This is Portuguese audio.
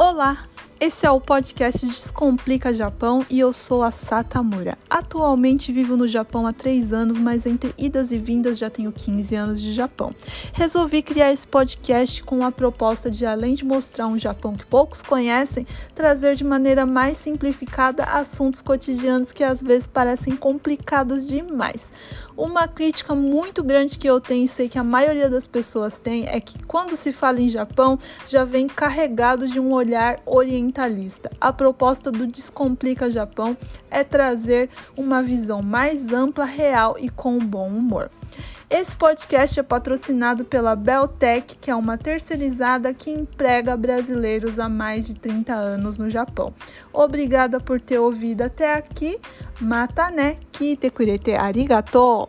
Olá, esse é o podcast Descomplica Japão e eu sou a Satamura. Atualmente vivo no Japão há 3 anos, mas entre idas e vindas já tenho 15 anos de Japão. Resolvi criar esse podcast com a proposta de, além de mostrar um Japão que poucos conhecem, trazer de maneira mais simplificada assuntos cotidianos que às vezes parecem complicados demais. Uma crítica muito grande que eu tenho e sei que a maioria das pessoas tem é que quando se fala em Japão já vem carregado de um olhar orientalista. A proposta do Descomplica Japão é trazer uma visão mais ampla, real e com bom humor. Esse podcast é patrocinado pela Beltec, que é uma terceirizada que emprega brasileiros há mais de 30 anos no Japão. Obrigada por ter ouvido até aqui. Mata né, kite kurete arigato!